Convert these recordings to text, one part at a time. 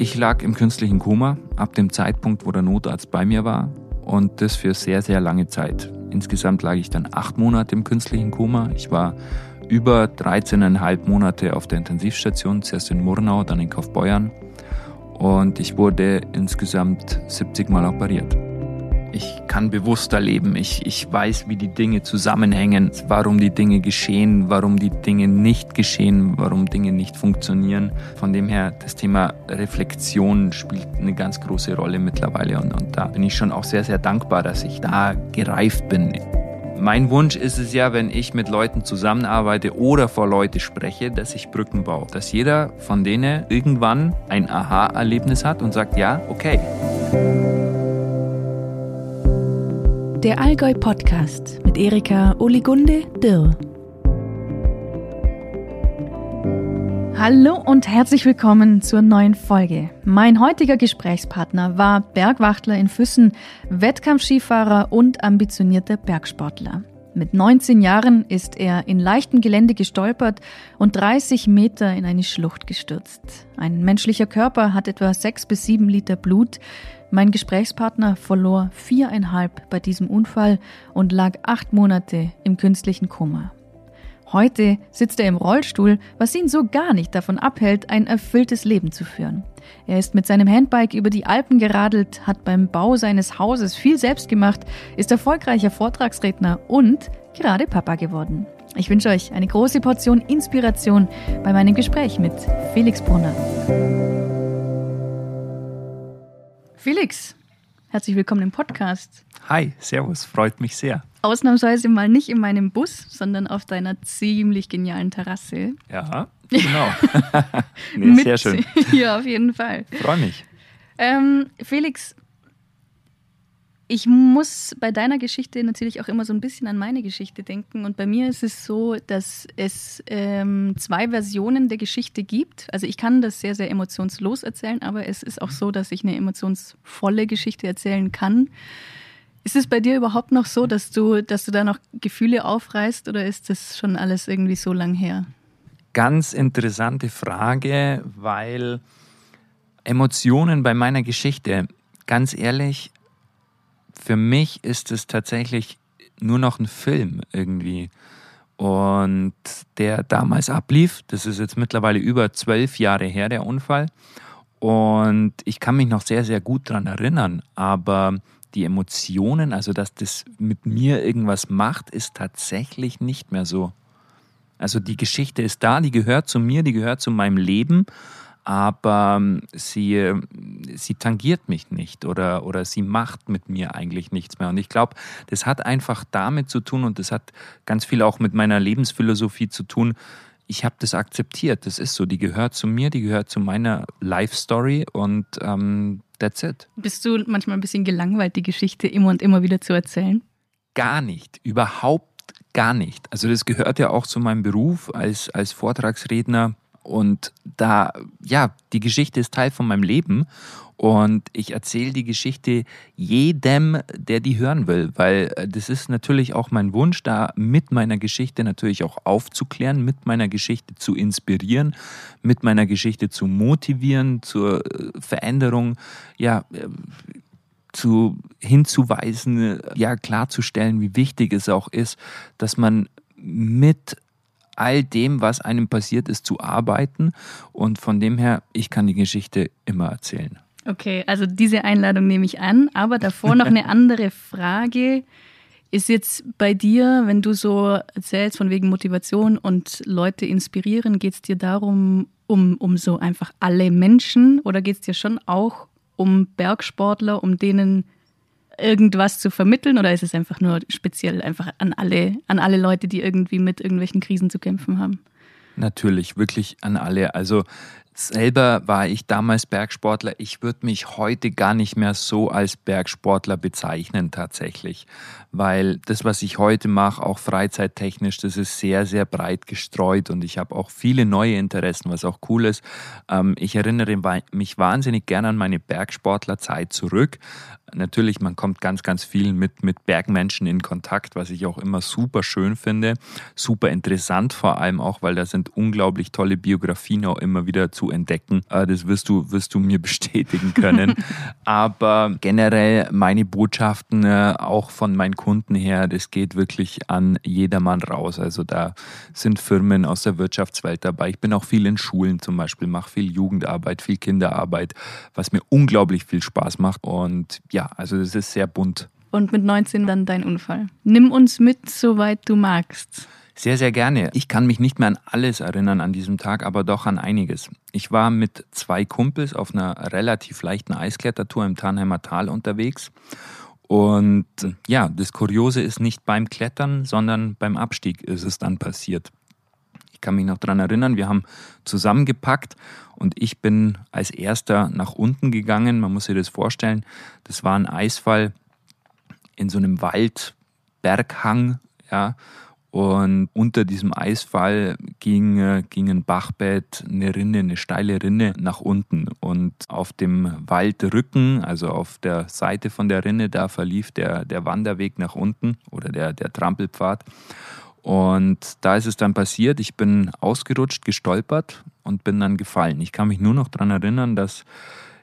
Ich lag im künstlichen Koma ab dem Zeitpunkt, wo der Notarzt bei mir war und das für sehr, sehr lange Zeit. Insgesamt lag ich dann acht Monate im künstlichen Koma. Ich war über 13,5 Monate auf der Intensivstation, zuerst in Murnau, dann in Kaufbeuern und ich wurde insgesamt 70 Mal operiert. Ich kann bewusster leben. Ich, ich weiß, wie die Dinge zusammenhängen, warum die Dinge geschehen, warum die Dinge nicht geschehen, warum Dinge nicht funktionieren. Von dem her, das Thema Reflexion spielt eine ganz große Rolle mittlerweile. Und, und da bin ich schon auch sehr, sehr dankbar, dass ich da gereift bin. Mein Wunsch ist es ja, wenn ich mit Leuten zusammenarbeite oder vor Leute spreche, dass ich Brücken baue. Dass jeder von denen irgendwann ein Aha-Erlebnis hat und sagt, ja, okay. Der Allgäu Podcast mit Erika Oligunde Dirr. Hallo und herzlich willkommen zur neuen Folge. Mein heutiger Gesprächspartner war Bergwachtler in Füssen, Wettkampfskifahrer und ambitionierter Bergsportler. Mit 19 Jahren ist er in leichtem Gelände gestolpert und 30 Meter in eine Schlucht gestürzt. Ein menschlicher Körper hat etwa 6 bis 7 Liter Blut. Mein Gesprächspartner verlor viereinhalb bei diesem Unfall und lag acht Monate im künstlichen Koma. Heute sitzt er im Rollstuhl, was ihn so gar nicht davon abhält, ein erfülltes Leben zu führen. Er ist mit seinem Handbike über die Alpen geradelt, hat beim Bau seines Hauses viel selbst gemacht, ist erfolgreicher Vortragsredner und gerade Papa geworden. Ich wünsche euch eine große Portion Inspiration bei meinem Gespräch mit Felix Brunner. Felix, herzlich willkommen im Podcast. Hi, Servus, freut mich sehr. Ausnahmsweise mal nicht in meinem Bus, sondern auf deiner ziemlich genialen Terrasse. Ja, genau. nee, sehr schön. Ja, auf jeden Fall. Freue mich. Ähm, Felix, ich muss bei deiner Geschichte natürlich auch immer so ein bisschen an meine Geschichte denken. Und bei mir ist es so, dass es ähm, zwei Versionen der Geschichte gibt. Also ich kann das sehr, sehr emotionslos erzählen, aber es ist auch so, dass ich eine emotionsvolle Geschichte erzählen kann. Ist es bei dir überhaupt noch so, dass du, dass du da noch Gefühle aufreißt oder ist das schon alles irgendwie so lang her? Ganz interessante Frage, weil Emotionen bei meiner Geschichte, ganz ehrlich, für mich ist es tatsächlich nur noch ein Film irgendwie. Und der damals ablief, das ist jetzt mittlerweile über zwölf Jahre her, der Unfall. Und ich kann mich noch sehr, sehr gut daran erinnern. Aber die Emotionen, also dass das mit mir irgendwas macht, ist tatsächlich nicht mehr so. Also die Geschichte ist da, die gehört zu mir, die gehört zu meinem Leben aber ähm, sie, sie tangiert mich nicht oder, oder sie macht mit mir eigentlich nichts mehr. Und ich glaube, das hat einfach damit zu tun und das hat ganz viel auch mit meiner Lebensphilosophie zu tun. Ich habe das akzeptiert, das ist so, die gehört zu mir, die gehört zu meiner Life Story und ähm, that's it. Bist du manchmal ein bisschen gelangweilt, die Geschichte immer und immer wieder zu erzählen? Gar nicht, überhaupt gar nicht. Also das gehört ja auch zu meinem Beruf als, als Vortragsredner und da, ja, die Geschichte ist Teil von meinem Leben. Und ich erzähle die Geschichte jedem, der die hören will, weil äh, das ist natürlich auch mein Wunsch, da mit meiner Geschichte natürlich auch aufzuklären, mit meiner Geschichte zu inspirieren, mit meiner Geschichte zu motivieren, zur äh, Veränderung, ja, äh, zu hinzuweisen, ja, klarzustellen, wie wichtig es auch ist, dass man mit all dem, was einem passiert ist, zu arbeiten. Und von dem her, ich kann die Geschichte immer erzählen. Okay, also diese Einladung nehme ich an, aber davor noch eine andere Frage. Ist jetzt bei dir, wenn du so erzählst von wegen Motivation und Leute inspirieren, geht es dir darum, um, um so einfach alle Menschen oder geht es dir schon auch um Bergsportler, um denen irgendwas zu vermitteln oder ist es einfach nur speziell einfach an alle, an alle Leute, die irgendwie mit irgendwelchen Krisen zu kämpfen haben? Natürlich, wirklich an alle. Also selber war ich damals Bergsportler. Ich würde mich heute gar nicht mehr so als Bergsportler bezeichnen tatsächlich, weil das, was ich heute mache, auch freizeittechnisch, das ist sehr, sehr breit gestreut und ich habe auch viele neue Interessen, was auch cool ist. Ähm, ich erinnere mich wahnsinnig gerne an meine Bergsportlerzeit zurück natürlich, man kommt ganz, ganz viel mit, mit Bergmenschen in Kontakt, was ich auch immer super schön finde. Super interessant vor allem auch, weil da sind unglaublich tolle Biografien auch immer wieder zu zu entdecken. Äh, das wirst du, wirst du mir bestätigen können. Aber generell meine Botschaften äh, auch von meinen Kunden her, das geht wirklich an jedermann raus. Also da sind Firmen aus der Wirtschaftswelt dabei. Ich bin auch viel in Schulen zum Beispiel, mache viel Jugendarbeit, viel Kinderarbeit, was mir unglaublich viel Spaß macht. Und ja, also das ist sehr bunt. Und mit 19 dann dein Unfall. Nimm uns mit, soweit du magst. Sehr, sehr gerne. Ich kann mich nicht mehr an alles erinnern an diesem Tag, aber doch an einiges. Ich war mit zwei Kumpels auf einer relativ leichten Eisklettertour im Tarnheimer Tal unterwegs. Und ja, das Kuriose ist nicht beim Klettern, sondern beim Abstieg ist es dann passiert. Ich kann mich noch daran erinnern, wir haben zusammengepackt und ich bin als erster nach unten gegangen. Man muss sich das vorstellen. Das war ein Eisfall in so einem Wald, Berghang, ja. Und unter diesem Eisfall ging, äh, ging ein Bachbett, eine Rinne, eine steile Rinne nach unten. Und auf dem Waldrücken, also auf der Seite von der Rinne, da verlief der, der Wanderweg nach unten oder der, der Trampelpfad. Und da ist es dann passiert, ich bin ausgerutscht, gestolpert und bin dann gefallen. Ich kann mich nur noch daran erinnern, dass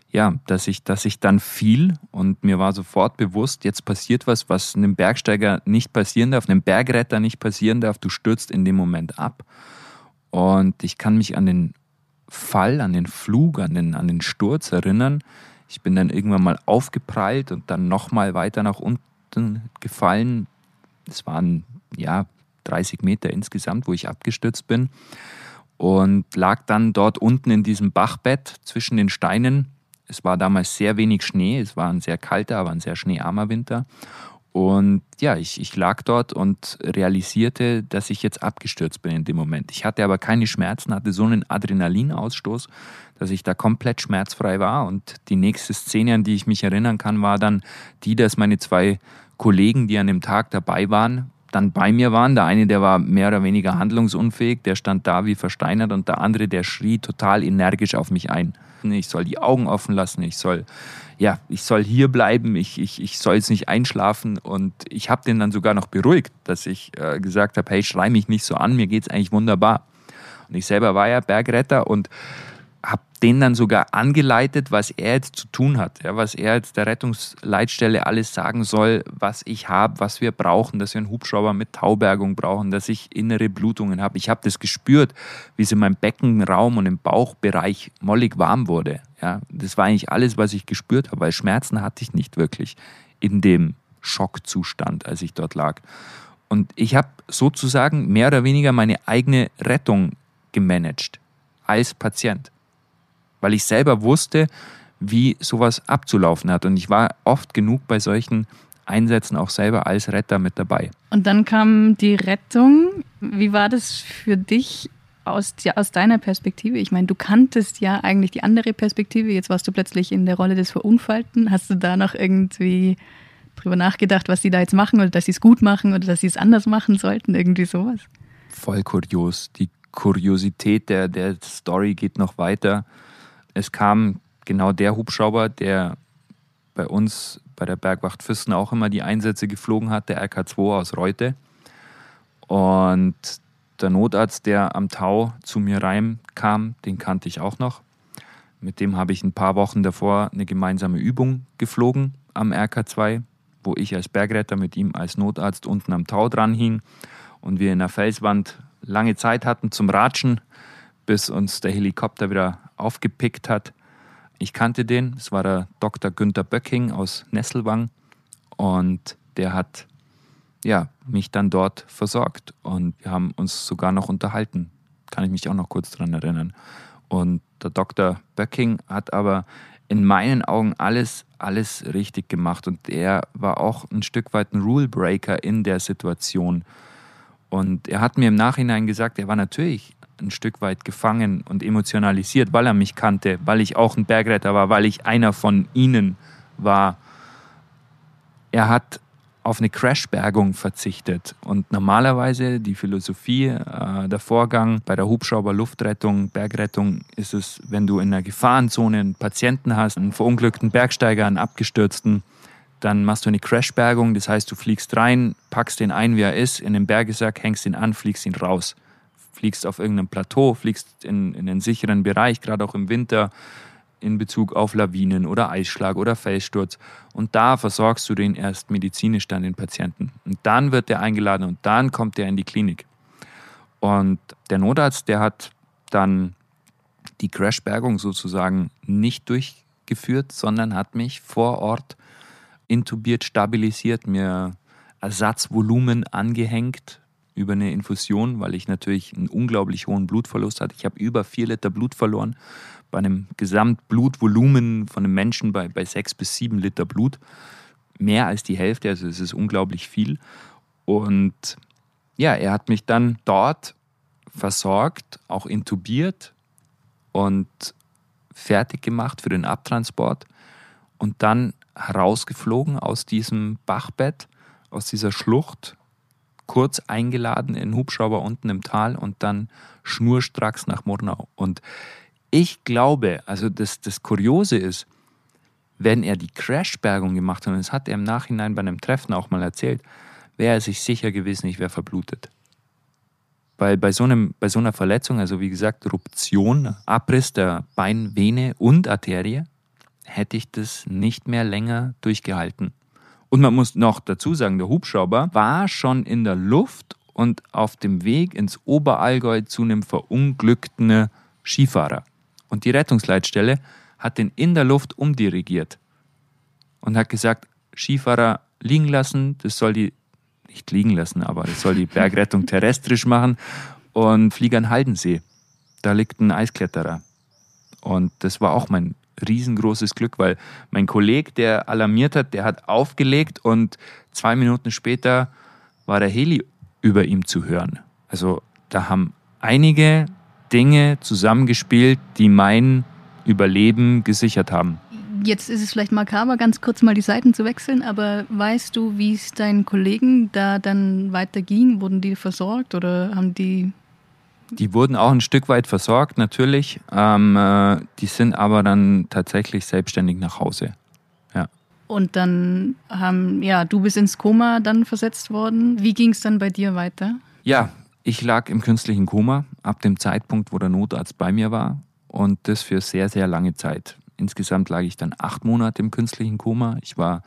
ja, dass ich, dass ich dann fiel und mir war sofort bewusst, jetzt passiert was, was einem Bergsteiger nicht passieren darf, einem Bergretter nicht passieren darf. Du stürzt in dem Moment ab. Und ich kann mich an den Fall, an den Flug, an den, an den Sturz erinnern. Ich bin dann irgendwann mal aufgeprallt und dann nochmal weiter nach unten gefallen. Es waren ja 30 Meter insgesamt, wo ich abgestürzt bin. Und lag dann dort unten in diesem Bachbett zwischen den Steinen es war damals sehr wenig Schnee, es war ein sehr kalter, aber ein sehr schneearmer Winter. Und ja, ich, ich lag dort und realisierte, dass ich jetzt abgestürzt bin in dem Moment. Ich hatte aber keine Schmerzen, hatte so einen Adrenalinausstoß, dass ich da komplett schmerzfrei war. Und die nächste Szene, an die ich mich erinnern kann, war dann die, dass meine zwei Kollegen, die an dem Tag dabei waren, dann bei mir waren. Der eine, der war mehr oder weniger handlungsunfähig, der stand da wie versteinert und der andere, der schrie total energisch auf mich ein ich soll die Augen offen lassen, ich soll, ja, ich soll hier bleiben, ich, ich, ich soll jetzt nicht einschlafen. Und ich habe den dann sogar noch beruhigt, dass ich äh, gesagt habe, hey, schrei mich nicht so an, mir geht es eigentlich wunderbar. Und ich selber war ja Bergretter und habe den dann sogar angeleitet, was er jetzt zu tun hat, ja, was er jetzt der Rettungsleitstelle alles sagen soll, was ich habe, was wir brauchen, dass wir einen Hubschrauber mit Taubergung brauchen, dass ich innere Blutungen habe. Ich habe das gespürt, wie es in meinem Beckenraum und im Bauchbereich mollig warm wurde. Ja, das war eigentlich alles, was ich gespürt habe, weil Schmerzen hatte ich nicht wirklich in dem Schockzustand, als ich dort lag. Und ich habe sozusagen mehr oder weniger meine eigene Rettung gemanagt als Patient weil ich selber wusste, wie sowas abzulaufen hat. Und ich war oft genug bei solchen Einsätzen auch selber als Retter mit dabei. Und dann kam die Rettung. Wie war das für dich aus, aus deiner Perspektive? Ich meine, du kanntest ja eigentlich die andere Perspektive. Jetzt warst du plötzlich in der Rolle des Verunfallten. Hast du da noch irgendwie drüber nachgedacht, was sie da jetzt machen oder dass sie es gut machen oder dass sie es anders machen sollten? Irgendwie sowas? Voll kurios. Die Kuriosität der, der Story geht noch weiter es kam genau der Hubschrauber, der bei uns bei der Bergwacht Füssen auch immer die Einsätze geflogen hat, der RK2 aus Reute. Und der Notarzt, der am Tau zu mir rein kam, den kannte ich auch noch. Mit dem habe ich ein paar Wochen davor eine gemeinsame Übung geflogen am RK2, wo ich als Bergretter mit ihm als Notarzt unten am Tau dran hing und wir in der Felswand lange Zeit hatten zum Ratschen, bis uns der Helikopter wieder aufgepickt hat. Ich kannte den, es war der Dr. Günther Böcking aus Nesselwang und der hat ja, mich dann dort versorgt und wir haben uns sogar noch unterhalten. Kann ich mich auch noch kurz daran erinnern. Und der Dr. Böcking hat aber in meinen Augen alles, alles richtig gemacht und er war auch ein Stück weit ein Rule Breaker in der Situation. Und er hat mir im Nachhinein gesagt, er war natürlich ein Stück weit gefangen und emotionalisiert, weil er mich kannte, weil ich auch ein Bergretter war, weil ich einer von ihnen war. Er hat auf eine Crashbergung verzichtet. Und normalerweise die Philosophie, äh, der Vorgang bei der Hubschrauber-Luftrettung, Bergrettung ist es, wenn du in einer Gefahrenzone einen Patienten hast, einen verunglückten Bergsteiger, einen abgestürzten, dann machst du eine Crashbergung, das heißt, du fliegst rein, packst den ein, wie er ist, in den Bergesack, hängst ihn an, fliegst ihn raus fliegst auf irgendeinem Plateau, fliegst in, in einen sicheren Bereich, gerade auch im Winter in Bezug auf Lawinen oder Eisschlag oder Felssturz. Und da versorgst du den erst medizinisch dann den Patienten. Und dann wird der eingeladen und dann kommt der in die Klinik. Und der Notarzt, der hat dann die Crashbergung sozusagen nicht durchgeführt, sondern hat mich vor Ort intubiert, stabilisiert, mir Ersatzvolumen angehängt über eine Infusion, weil ich natürlich einen unglaublich hohen Blutverlust hatte. Ich habe über vier Liter Blut verloren bei einem Gesamtblutvolumen von einem Menschen bei, bei sechs bis sieben Liter Blut. Mehr als die Hälfte, also es ist unglaublich viel. Und ja, er hat mich dann dort versorgt, auch intubiert und fertig gemacht für den Abtransport und dann herausgeflogen aus diesem Bachbett, aus dieser Schlucht, kurz eingeladen in Hubschrauber unten im Tal und dann schnurstracks nach Murnau. Und ich glaube, also das, das Kuriose ist, wenn er die Crashbergung gemacht hat, und das hat er im Nachhinein bei einem Treffen auch mal erzählt, wäre er sich sicher gewesen, ich wäre verblutet. Weil bei so, einem, bei so einer Verletzung, also wie gesagt, Ruption, Abriss der Beinvene und Arterie, hätte ich das nicht mehr länger durchgehalten. Und man muss noch dazu sagen, der Hubschrauber war schon in der Luft und auf dem Weg ins Oberallgäu zu einem verunglückten Skifahrer. Und die Rettungsleitstelle hat den in der Luft umdirigiert und hat gesagt, Skifahrer liegen lassen, das soll die, nicht liegen lassen, aber das soll die Bergrettung terrestrisch machen und fliege an Haldensee. Da liegt ein Eiskletterer. Und das war auch mein riesengroßes Glück, weil mein Kollege, der alarmiert hat, der hat aufgelegt und zwei Minuten später war der Heli über ihm zu hören. Also da haben einige Dinge zusammengespielt, die mein Überleben gesichert haben. Jetzt ist es vielleicht makaber, ganz kurz mal die Seiten zu wechseln, aber weißt du, wie es deinen Kollegen da dann weiterging? Wurden die versorgt oder haben die die wurden auch ein Stück weit versorgt, natürlich. Ähm, äh, die sind aber dann tatsächlich selbstständig nach Hause. Ja. Und dann haben, ja, du bist ins Koma dann versetzt worden. Wie ging es dann bei dir weiter? Ja, ich lag im künstlichen Koma ab dem Zeitpunkt, wo der Notarzt bei mir war. Und das für sehr, sehr lange Zeit. Insgesamt lag ich dann acht Monate im künstlichen Koma. Ich war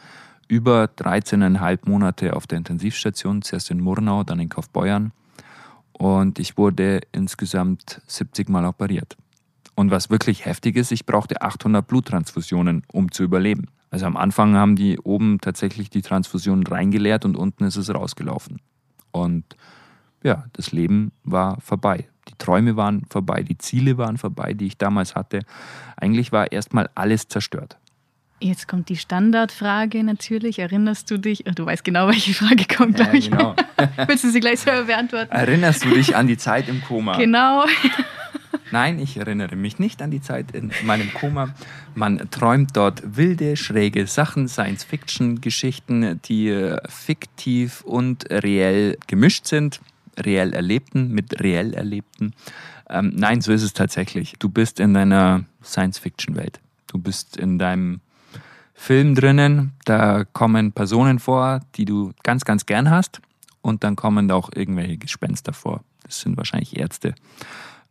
über 13,5 Monate auf der Intensivstation, zuerst in Murnau, dann in Kaufbeuern und ich wurde insgesamt 70 Mal operiert. Und was wirklich heftig ist, ich brauchte 800 Bluttransfusionen, um zu überleben. Also am Anfang haben die oben tatsächlich die Transfusionen reingeleert und unten ist es rausgelaufen. Und ja, das Leben war vorbei. Die Träume waren vorbei, die Ziele waren vorbei, die ich damals hatte. Eigentlich war erstmal alles zerstört. Jetzt kommt die Standardfrage natürlich. Erinnerst du dich? Du weißt genau, welche Frage kommt, glaube ich. genau. Willst du sie gleich selber beantworten? Erinnerst du dich an die Zeit im Koma? Genau. Nein, ich erinnere mich nicht an die Zeit in meinem Koma. Man träumt dort wilde, schräge Sachen, Science-Fiction-Geschichten, die äh, fiktiv und reell gemischt sind. Reell Erlebten mit reell Erlebten. Ähm, nein, so ist es tatsächlich. Du bist in deiner Science-Fiction-Welt. Du bist in deinem Film drinnen. Da kommen Personen vor, die du ganz, ganz gern hast. Und dann kommen da auch irgendwelche Gespenster vor. Das sind wahrscheinlich Ärzte.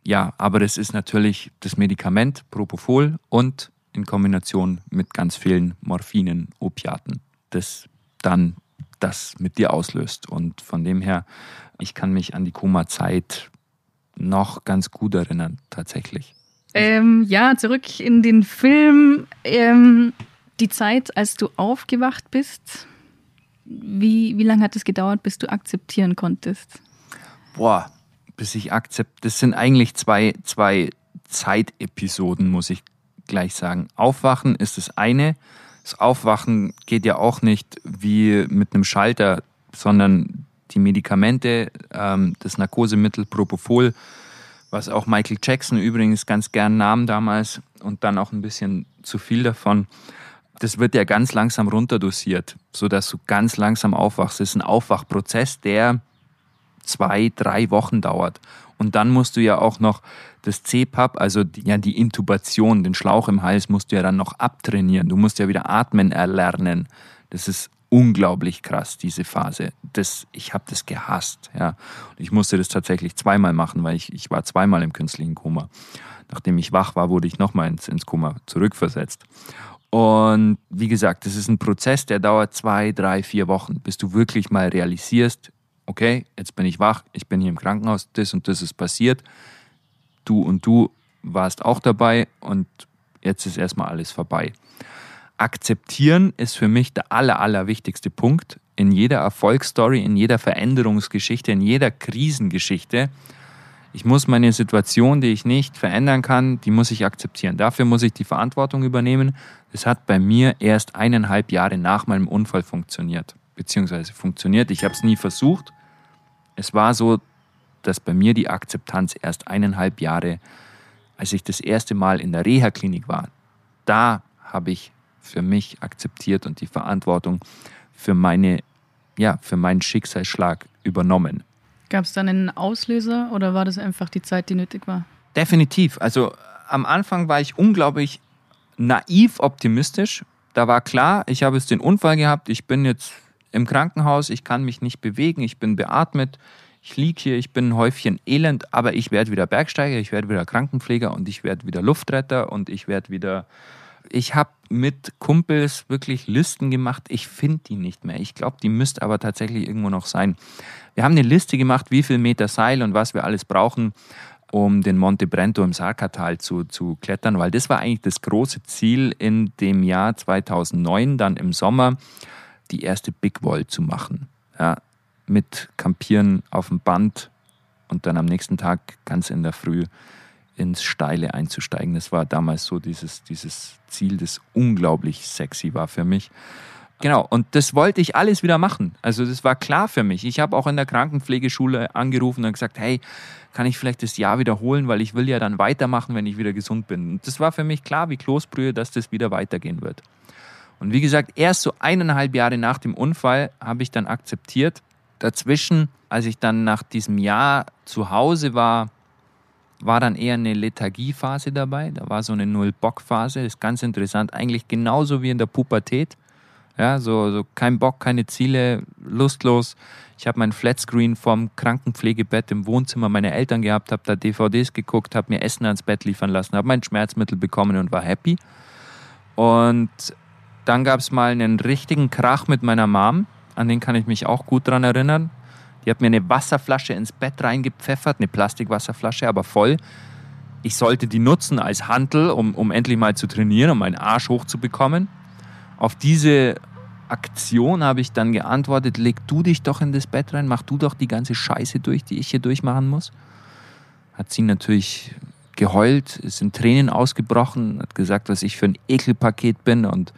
Ja, aber das ist natürlich das Medikament Propofol und in Kombination mit ganz vielen Morphinen, Opiaten, das dann das mit dir auslöst. Und von dem her, ich kann mich an die Koma-Zeit noch ganz gut erinnern, tatsächlich. Ähm, ja, zurück in den Film. Ähm, die Zeit, als du aufgewacht bist, wie, wie lange hat es gedauert, bis du akzeptieren konntest? Boah, bis ich akzeptiere. Das sind eigentlich zwei, zwei Zeitepisoden, muss ich gleich sagen. Aufwachen ist das eine. Das Aufwachen geht ja auch nicht wie mit einem Schalter, sondern die Medikamente, ähm, das Narkosemittel Propofol, was auch Michael Jackson übrigens ganz gern nahm damals und dann auch ein bisschen zu viel davon das wird ja ganz langsam runterdosiert, sodass du ganz langsam aufwachst. Das ist ein Aufwachprozess, der zwei, drei Wochen dauert. Und dann musst du ja auch noch das CPAP, also die, ja die Intubation, den Schlauch im Hals, musst du ja dann noch abtrainieren. Du musst ja wieder atmen erlernen. Das ist unglaublich krass, diese Phase. Das, ich habe das gehasst. Ja. Ich musste das tatsächlich zweimal machen, weil ich, ich war zweimal im künstlichen Koma. Nachdem ich wach war, wurde ich nochmal ins, ins Koma zurückversetzt. Und wie gesagt, das ist ein Prozess, der dauert zwei, drei, vier Wochen, bis du wirklich mal realisierst, okay, jetzt bin ich wach, ich bin hier im Krankenhaus, das und das ist passiert. Du und du warst auch dabei und jetzt ist erstmal alles vorbei. Akzeptieren ist für mich der aller, aller wichtigste Punkt in jeder Erfolgsstory, in jeder Veränderungsgeschichte, in jeder Krisengeschichte. Ich muss meine Situation, die ich nicht verändern kann, die muss ich akzeptieren. Dafür muss ich die Verantwortung übernehmen. Das hat bei mir erst eineinhalb Jahre nach meinem Unfall funktioniert, beziehungsweise funktioniert. Ich habe es nie versucht. Es war so, dass bei mir die Akzeptanz erst eineinhalb Jahre, als ich das erste Mal in der Reha-Klinik war, da habe ich für mich akzeptiert und die Verantwortung für meine, ja, für meinen Schicksalsschlag übernommen. Gab es dann einen Auslöser oder war das einfach die Zeit, die nötig war? Definitiv. Also am Anfang war ich unglaublich naiv optimistisch. Da war klar, ich habe jetzt den Unfall gehabt, ich bin jetzt im Krankenhaus, ich kann mich nicht bewegen, ich bin beatmet, ich liege hier, ich bin ein Häufchen Elend, aber ich werde wieder Bergsteiger, ich werde wieder Krankenpfleger und ich werde wieder Luftretter und ich werde wieder ich habe mit Kumpels wirklich Listen gemacht. Ich finde die nicht mehr. Ich glaube, die müsste aber tatsächlich irgendwo noch sein. Wir haben eine Liste gemacht, wie viel Meter Seil und was wir alles brauchen, um den Monte Brento im Sarkatal zu, zu klettern, weil das war eigentlich das große Ziel in dem Jahr 2009, dann im Sommer, die erste Big Wall zu machen. Ja, mit Campieren auf dem Band und dann am nächsten Tag ganz in der Früh ins Steile einzusteigen. Das war damals so dieses, dieses Ziel, das unglaublich sexy war für mich. Genau, und das wollte ich alles wieder machen. Also das war klar für mich. Ich habe auch in der Krankenpflegeschule angerufen und gesagt, hey, kann ich vielleicht das Jahr wiederholen, weil ich will ja dann weitermachen, wenn ich wieder gesund bin. Und das war für mich klar wie Kloßbrühe, dass das wieder weitergehen wird. Und wie gesagt, erst so eineinhalb Jahre nach dem Unfall habe ich dann akzeptiert. Dazwischen, als ich dann nach diesem Jahr zu Hause war, war dann eher eine Lethargiephase dabei. Da war so eine Null-Bock-Phase. Ist ganz interessant. Eigentlich genauso wie in der Pubertät. Ja, so, so kein Bock, keine Ziele, lustlos. Ich habe mein Flatscreen vom Krankenpflegebett im Wohnzimmer meiner Eltern gehabt, habe da DVDs geguckt, habe mir Essen ans Bett liefern lassen, habe mein Schmerzmittel bekommen und war happy. Und dann gab es mal einen richtigen Krach mit meiner Mom, an den kann ich mich auch gut dran erinnern. Die hat mir eine Wasserflasche ins Bett reingepfeffert, eine Plastikwasserflasche, aber voll. Ich sollte die nutzen als Hantel, um, um endlich mal zu trainieren, um meinen Arsch hochzubekommen. Auf diese Aktion habe ich dann geantwortet, leg du dich doch in das Bett rein, mach du doch die ganze Scheiße durch, die ich hier durchmachen muss. Hat sie natürlich geheult, ist in Tränen ausgebrochen, hat gesagt, was ich für ein Ekelpaket bin und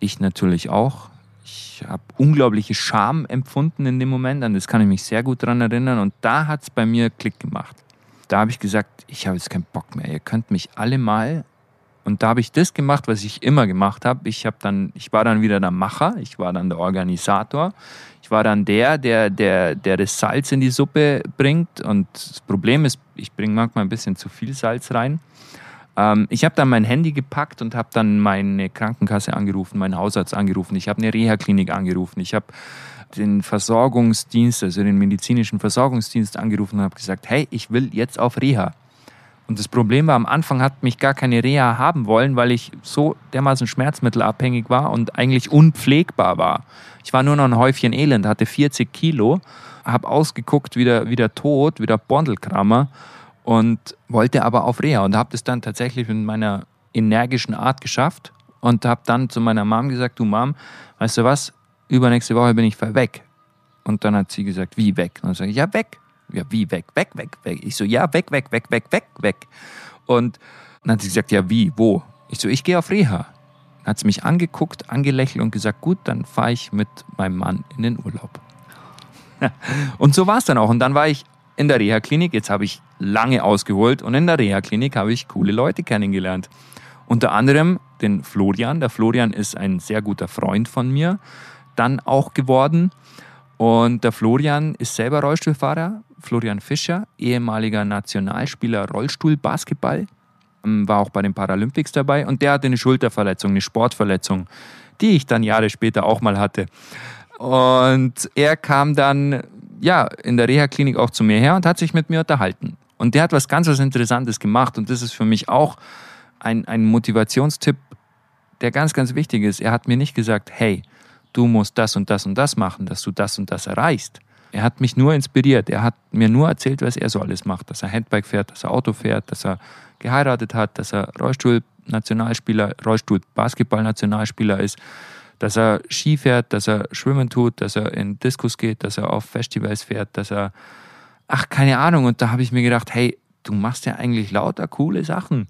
ich natürlich auch ich habe unglaubliche Scham empfunden in dem Moment, an das kann ich mich sehr gut daran erinnern. Und da hat es bei mir Klick gemacht. Da habe ich gesagt, ich habe jetzt keinen Bock mehr. Ihr könnt mich alle mal. Und da habe ich das gemacht, was ich immer gemacht habe. Ich habe dann, ich war dann wieder der Macher, ich war dann der Organisator, ich war dann der, der, der, der das Salz in die Suppe bringt. Und das Problem ist, ich bringe manchmal ein bisschen zu viel Salz rein. Ähm, ich habe dann mein Handy gepackt und habe dann meine Krankenkasse angerufen, meinen Hausarzt angerufen, ich habe eine Reha-Klinik angerufen, ich habe den Versorgungsdienst, also den medizinischen Versorgungsdienst angerufen und habe gesagt, hey, ich will jetzt auf Reha. Und das Problem war, am Anfang hat mich gar keine Reha haben wollen, weil ich so dermaßen schmerzmittelabhängig war und eigentlich unpflegbar war. Ich war nur noch ein Häufchen Elend, hatte 40 Kilo, habe ausgeguckt wie der, wie der Tod, wie der Bondelkrammer und wollte aber auf Reha und habe das dann tatsächlich mit meiner energischen Art geschafft und habe dann zu meiner Mom gesagt, du Mom, weißt du was, übernächste Woche bin ich weg. Und dann hat sie gesagt, wie weg? Und dann sage ich, ja, weg. Ja, wie weg? Weg, weg, weg. Ich so, ja, weg, weg, weg, weg, weg, weg. Und dann hat sie gesagt, ja, wie, wo? Ich so, ich gehe auf Reha. Dann hat sie mich angeguckt, angelächelt und gesagt, gut, dann fahre ich mit meinem Mann in den Urlaub. und so war es dann auch. Und dann war ich in der Reha-Klinik. Jetzt habe ich lange ausgeholt und in der Reha-Klinik habe ich coole Leute kennengelernt. Unter anderem den Florian. Der Florian ist ein sehr guter Freund von mir dann auch geworden. Und der Florian ist selber Rollstuhlfahrer. Florian Fischer, ehemaliger Nationalspieler Rollstuhlbasketball, ähm, war auch bei den Paralympics dabei. Und der hatte eine Schulterverletzung, eine Sportverletzung, die ich dann Jahre später auch mal hatte. Und er kam dann ja in der Reha-Klinik auch zu mir her und hat sich mit mir unterhalten. Und der hat was ganz was Interessantes gemacht und das ist für mich auch ein, ein Motivationstipp, der ganz, ganz wichtig ist. Er hat mir nicht gesagt, hey, du musst das und das und das machen, dass du das und das erreichst. Er hat mich nur inspiriert. Er hat mir nur erzählt, was er so alles macht. Dass er Handbike fährt, dass er Auto fährt, dass er geheiratet hat, dass er Rollstuhl-Nationalspieler, Rollstuhl-Basketball-Nationalspieler ist, dass er Ski fährt, dass er schwimmen tut, dass er in Diskus geht, dass er auf Festivals fährt, dass er, ach, keine Ahnung. Und da habe ich mir gedacht, hey, du machst ja eigentlich lauter coole Sachen.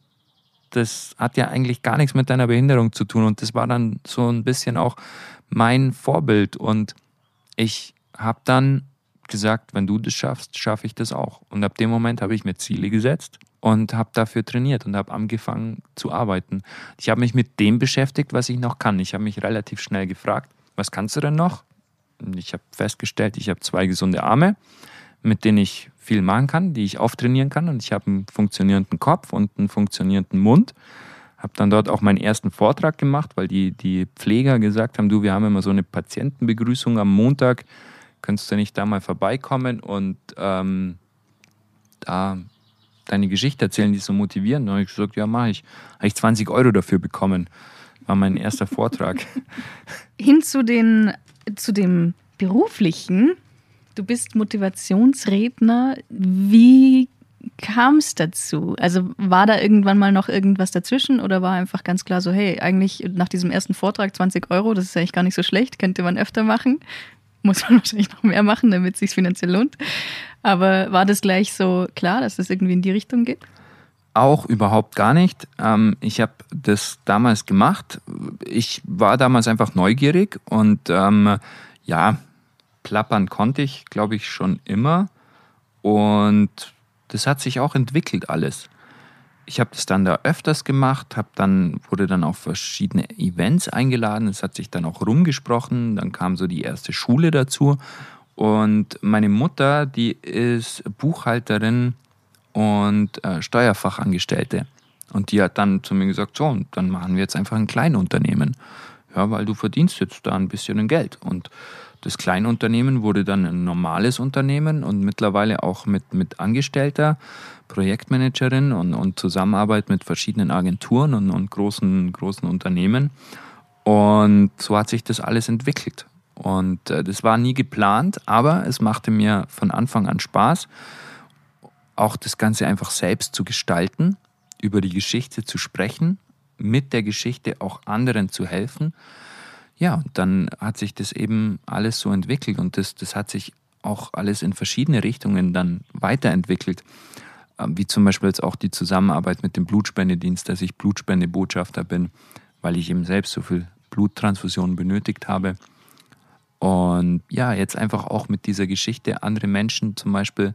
Das hat ja eigentlich gar nichts mit deiner Behinderung zu tun. Und das war dann so ein bisschen auch mein Vorbild. Und ich habe dann gesagt, wenn du das schaffst, schaffe ich das auch. Und ab dem Moment habe ich mir Ziele gesetzt und habe dafür trainiert und habe angefangen zu arbeiten. Ich habe mich mit dem beschäftigt, was ich noch kann. Ich habe mich relativ schnell gefragt, was kannst du denn noch? Und ich habe festgestellt, ich habe zwei gesunde Arme, mit denen ich viel machen kann, die ich auftrainieren kann. Und ich habe einen funktionierenden Kopf und einen funktionierenden Mund. Habe dann dort auch meinen ersten Vortrag gemacht, weil die, die Pfleger gesagt haben, du, wir haben immer so eine Patientenbegrüßung am Montag könntest du nicht da mal vorbeikommen und ähm, da deine Geschichte erzählen, die so motivieren? Dann habe ich gesagt, ja, mache ich. Habe ich 20 Euro dafür bekommen. War mein erster Vortrag. Hin zu, den, zu dem beruflichen. Du bist Motivationsredner. Wie kam es dazu? Also war da irgendwann mal noch irgendwas dazwischen oder war einfach ganz klar so, hey, eigentlich nach diesem ersten Vortrag 20 Euro, das ist eigentlich gar nicht so schlecht, könnte man öfter machen muss man wahrscheinlich noch mehr machen, damit es sich finanziell lohnt. Aber war das gleich so klar, dass das irgendwie in die Richtung geht? Auch überhaupt gar nicht. Ähm, ich habe das damals gemacht. Ich war damals einfach neugierig und ähm, ja, plappern konnte ich, glaube ich, schon immer. Und das hat sich auch entwickelt alles ich habe das dann da öfters gemacht, habe dann wurde dann auf verschiedene Events eingeladen. Es hat sich dann auch rumgesprochen. Dann kam so die erste Schule dazu und meine Mutter, die ist Buchhalterin und äh, Steuerfachangestellte. Und die hat dann zu mir gesagt, so, dann machen wir jetzt einfach ein Kleinunternehmen. Ja, weil du verdienst jetzt da ein bisschen Geld. Und das Kleinunternehmen wurde dann ein normales Unternehmen und mittlerweile auch mit, mit Angestellter, Projektmanagerin und, und Zusammenarbeit mit verschiedenen Agenturen und, und großen, großen Unternehmen. Und so hat sich das alles entwickelt. Und äh, das war nie geplant, aber es machte mir von Anfang an Spaß, auch das Ganze einfach selbst zu gestalten, über die Geschichte zu sprechen, mit der Geschichte auch anderen zu helfen ja, und dann hat sich das eben alles so entwickelt und das, das hat sich auch alles in verschiedene Richtungen dann weiterentwickelt. Ähm, wie zum Beispiel jetzt auch die Zusammenarbeit mit dem Blutspendedienst, dass ich Blutspendebotschafter bin, weil ich eben selbst so viel Bluttransfusionen benötigt habe. Und ja, jetzt einfach auch mit dieser Geschichte andere Menschen zum Beispiel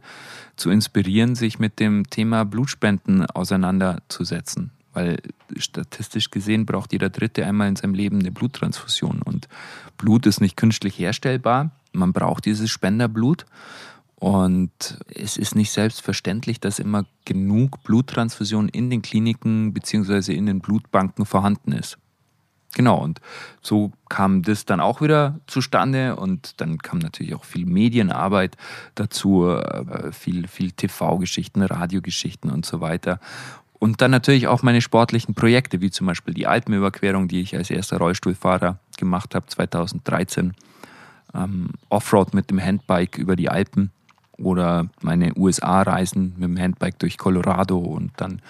zu inspirieren, sich mit dem Thema Blutspenden auseinanderzusetzen weil statistisch gesehen braucht jeder Dritte einmal in seinem Leben eine Bluttransfusion und Blut ist nicht künstlich herstellbar. Man braucht dieses Spenderblut und es ist nicht selbstverständlich, dass immer genug Bluttransfusion in den Kliniken bzw. in den Blutbanken vorhanden ist. Genau, und so kam das dann auch wieder zustande und dann kam natürlich auch viel Medienarbeit dazu, äh, viel, viel TV-Geschichten, Radiogeschichten und so weiter. Und dann natürlich auch meine sportlichen Projekte, wie zum Beispiel die Alpenüberquerung, die ich als erster Rollstuhlfahrer gemacht habe 2013. Ähm, Offroad mit dem Handbike über die Alpen oder meine USA-Reisen mit dem Handbike durch Colorado und dann ein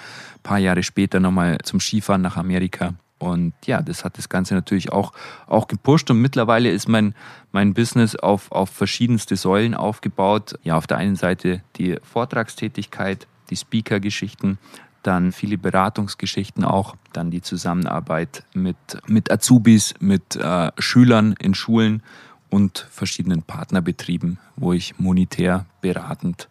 paar Jahre später nochmal zum Skifahren nach Amerika. Und ja, das hat das Ganze natürlich auch, auch gepusht und mittlerweile ist mein, mein Business auf, auf verschiedenste Säulen aufgebaut. Ja, auf der einen Seite die Vortragstätigkeit, die Speaker-Geschichten, dann viele Beratungsgeschichten auch, dann die Zusammenarbeit mit, mit Azubis, mit äh, Schülern in Schulen und verschiedenen Partnerbetrieben, wo ich monetär, beratend,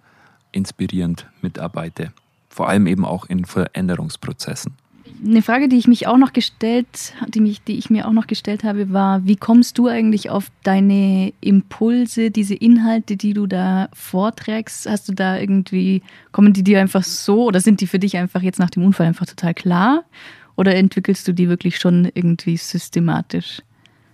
inspirierend mitarbeite. Vor allem eben auch in Veränderungsprozessen. Eine Frage, die ich mich auch noch gestellt, die, mich, die ich mir auch noch gestellt habe, war, wie kommst du eigentlich auf deine Impulse, diese Inhalte, die du da vorträgst? Hast du da irgendwie, kommen die dir einfach so oder sind die für dich einfach jetzt nach dem Unfall einfach total klar? Oder entwickelst du die wirklich schon irgendwie systematisch?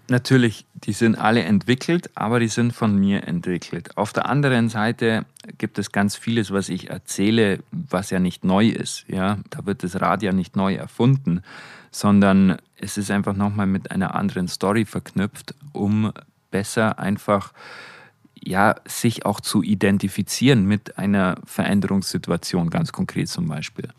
Natürlich, die sind alle entwickelt, aber die sind von mir entwickelt. Auf der anderen Seite gibt es ganz vieles, was ich erzähle, was ja nicht neu ist. Ja, da wird das Rad ja nicht neu erfunden, sondern es ist einfach nochmal mit einer anderen Story verknüpft, um besser einfach ja, sich auch zu identifizieren mit einer Veränderungssituation, ganz konkret zum Beispiel.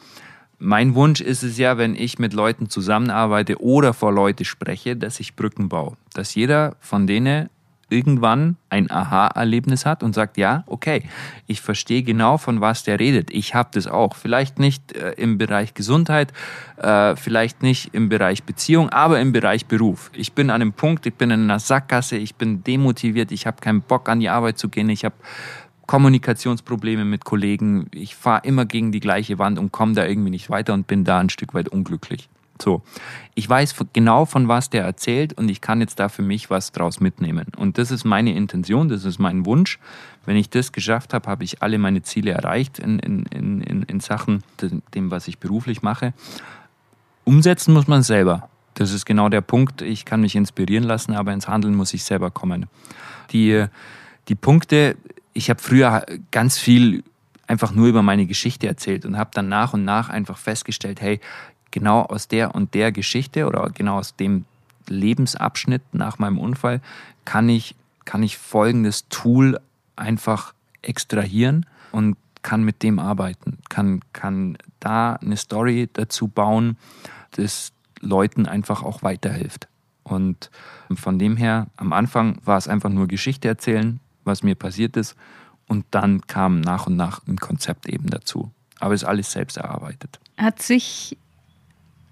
Mein Wunsch ist es ja, wenn ich mit Leuten zusammenarbeite oder vor Leute spreche, dass ich Brücken baue. Dass jeder von denen irgendwann ein Aha-Erlebnis hat und sagt, ja, okay, ich verstehe genau, von was der redet. Ich habe das auch. Vielleicht nicht äh, im Bereich Gesundheit, äh, vielleicht nicht im Bereich Beziehung, aber im Bereich Beruf. Ich bin an einem Punkt, ich bin in einer Sackgasse, ich bin demotiviert, ich habe keinen Bock an die Arbeit zu gehen, ich habe Kommunikationsprobleme mit Kollegen. Ich fahre immer gegen die gleiche Wand und komme da irgendwie nicht weiter und bin da ein Stück weit unglücklich. So, ich weiß genau, von was der erzählt und ich kann jetzt da für mich was draus mitnehmen. Und das ist meine Intention, das ist mein Wunsch. Wenn ich das geschafft habe, habe ich alle meine Ziele erreicht in, in, in, in Sachen dem, was ich beruflich mache. Umsetzen muss man selber. Das ist genau der Punkt. Ich kann mich inspirieren lassen, aber ins Handeln muss ich selber kommen. Die, die Punkte, ich habe früher ganz viel einfach nur über meine Geschichte erzählt und habe dann nach und nach einfach festgestellt, hey, genau aus der und der Geschichte oder genau aus dem Lebensabschnitt nach meinem Unfall kann ich, kann ich folgendes Tool einfach extrahieren und kann mit dem arbeiten, kann, kann da eine Story dazu bauen, das Leuten einfach auch weiterhilft. Und von dem her, am Anfang war es einfach nur Geschichte erzählen, was mir passiert ist. Und dann kam nach und nach ein Konzept eben dazu. Aber es ist alles selbst erarbeitet. Hat sich,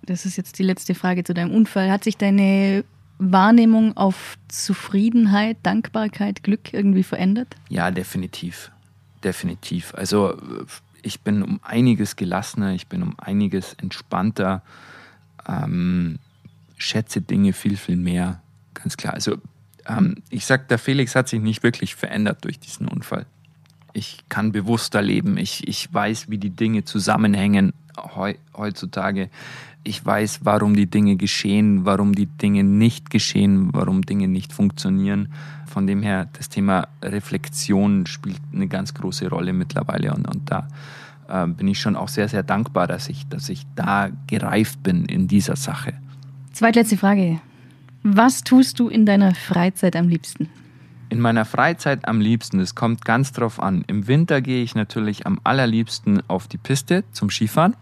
das ist jetzt die letzte Frage zu deinem Unfall, hat sich deine Wahrnehmung auf Zufriedenheit, Dankbarkeit, Glück irgendwie verändert? Ja, definitiv. Definitiv. Also ich bin um einiges gelassener, ich bin um einiges entspannter, ähm, schätze Dinge viel, viel mehr. Ganz klar. Also ähm, ich sag, der Felix hat sich nicht wirklich verändert durch diesen Unfall. Ich kann bewusster leben. Ich, ich weiß, wie die Dinge zusammenhängen heu, heutzutage. Ich weiß, warum die Dinge geschehen, warum die Dinge nicht geschehen, warum Dinge nicht funktionieren. Von dem her, das Thema Reflexion spielt eine ganz große Rolle mittlerweile. Und, und da äh, bin ich schon auch sehr, sehr dankbar, dass ich, dass ich da gereift bin in dieser Sache. Zweitletzte Frage. Was tust du in deiner Freizeit am liebsten? In meiner Freizeit am liebsten, es kommt ganz drauf an. Im Winter gehe ich natürlich am allerliebsten auf die Piste zum Skifahren.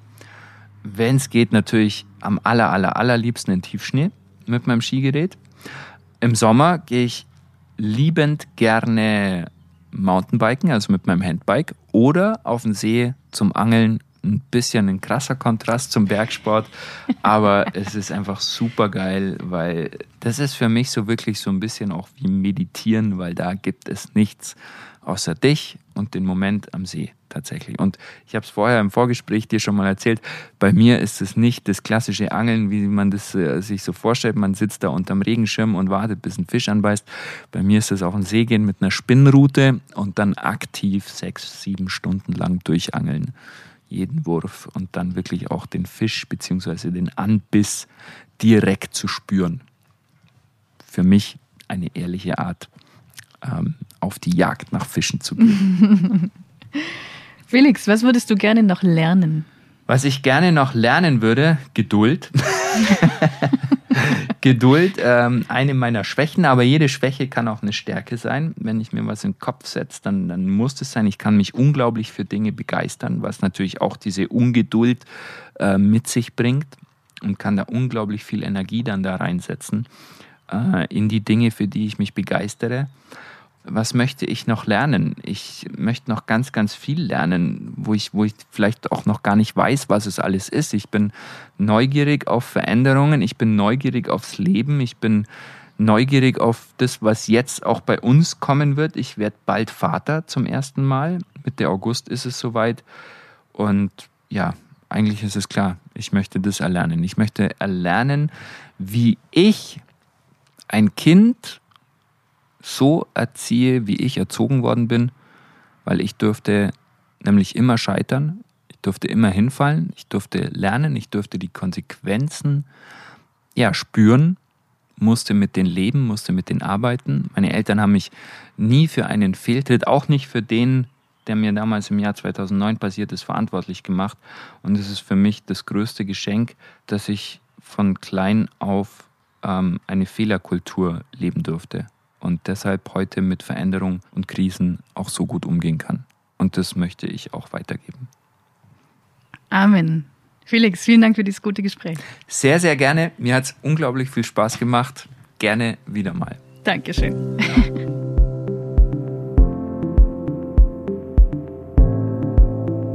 Wenn es geht, natürlich am aller, aller, allerliebsten in Tiefschnee mit meinem Skigerät. Im Sommer gehe ich liebend gerne Mountainbiken, also mit meinem Handbike, oder auf den See zum Angeln ein bisschen ein krasser Kontrast zum Bergsport, aber es ist einfach super geil, weil das ist für mich so wirklich so ein bisschen auch wie meditieren, weil da gibt es nichts außer dich und den Moment am See tatsächlich. Und ich habe es vorher im Vorgespräch dir schon mal erzählt, bei mir ist es nicht das klassische Angeln, wie man das äh, sich so vorstellt. Man sitzt da unterm Regenschirm und wartet, bis ein Fisch anbeißt. Bei mir ist es auf den See gehen mit einer Spinnrute und dann aktiv sechs, sieben Stunden lang durchangeln jeden Wurf und dann wirklich auch den Fisch bzw. den Anbiss direkt zu spüren. Für mich eine ehrliche Art, ähm, auf die Jagd nach Fischen zu gehen. Felix, was würdest du gerne noch lernen? Was ich gerne noch lernen würde, Geduld. Geduld, ähm, eine meiner Schwächen, aber jede Schwäche kann auch eine Stärke sein. Wenn ich mir was in den Kopf setze, dann, dann muss es sein. Ich kann mich unglaublich für Dinge begeistern, was natürlich auch diese Ungeduld äh, mit sich bringt und kann da unglaublich viel Energie dann da reinsetzen äh, in die Dinge, für die ich mich begeistere was möchte ich noch lernen? Ich möchte noch ganz, ganz viel lernen, wo ich, wo ich vielleicht auch noch gar nicht weiß, was es alles ist. Ich bin neugierig auf Veränderungen, ich bin neugierig aufs Leben, ich bin neugierig auf das, was jetzt auch bei uns kommen wird. Ich werde bald Vater zum ersten Mal. Mitte August ist es soweit. Und ja, eigentlich ist es klar, ich möchte das erlernen. Ich möchte erlernen, wie ich ein Kind so erziehe, wie ich erzogen worden bin, weil ich durfte nämlich immer scheitern, ich durfte immer hinfallen, ich durfte lernen, ich durfte die Konsequenzen ja spüren musste mit denen leben, musste mit denen arbeiten. Meine Eltern haben mich nie für einen Fehltritt, auch nicht für den, der mir damals im Jahr 2009 passiert ist, verantwortlich gemacht. Und es ist für mich das größte Geschenk, dass ich von klein auf ähm, eine Fehlerkultur leben durfte und deshalb heute mit Veränderungen und Krisen auch so gut umgehen kann. Und das möchte ich auch weitergeben. Amen. Felix, vielen Dank für dieses gute Gespräch. Sehr, sehr gerne. Mir hat es unglaublich viel Spaß gemacht. Gerne wieder mal. Dankeschön.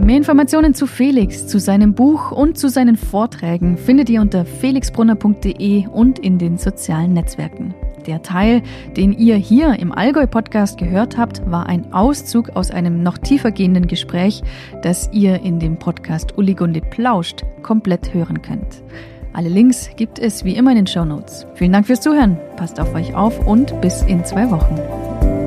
Mehr Informationen zu Felix, zu seinem Buch und zu seinen Vorträgen findet ihr unter felixbrunner.de und in den sozialen Netzwerken. Der Teil, den ihr hier im Allgäu-Podcast gehört habt, war ein Auszug aus einem noch tiefer gehenden Gespräch, das ihr in dem Podcast Uli Gunde plauscht komplett hören könnt. Alle Links gibt es wie immer in den Show Notes. Vielen Dank fürs Zuhören, passt auf euch auf und bis in zwei Wochen.